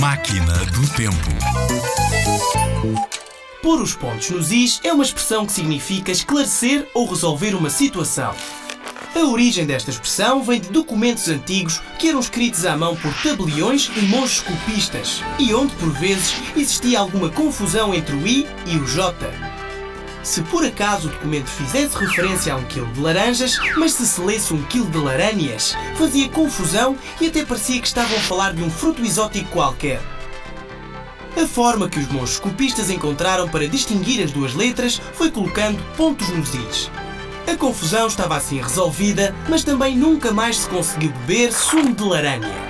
Máquina do Tempo. Pôr os pontos nos is é uma expressão que significa esclarecer ou resolver uma situação. A origem desta expressão vem de documentos antigos que eram escritos à mão por tabeliões e monges copistas, e onde, por vezes, existia alguma confusão entre o i e o j. Se por acaso o documento fizesse referência a um quilo de laranjas, mas se se lesse um quilo de laranhas, fazia confusão e até parecia que estavam a falar de um fruto exótico qualquer. A forma que os monges copistas encontraram para distinguir as duas letras foi colocando pontos nos is. A confusão estava assim resolvida, mas também nunca mais se conseguiu beber sumo de laranja.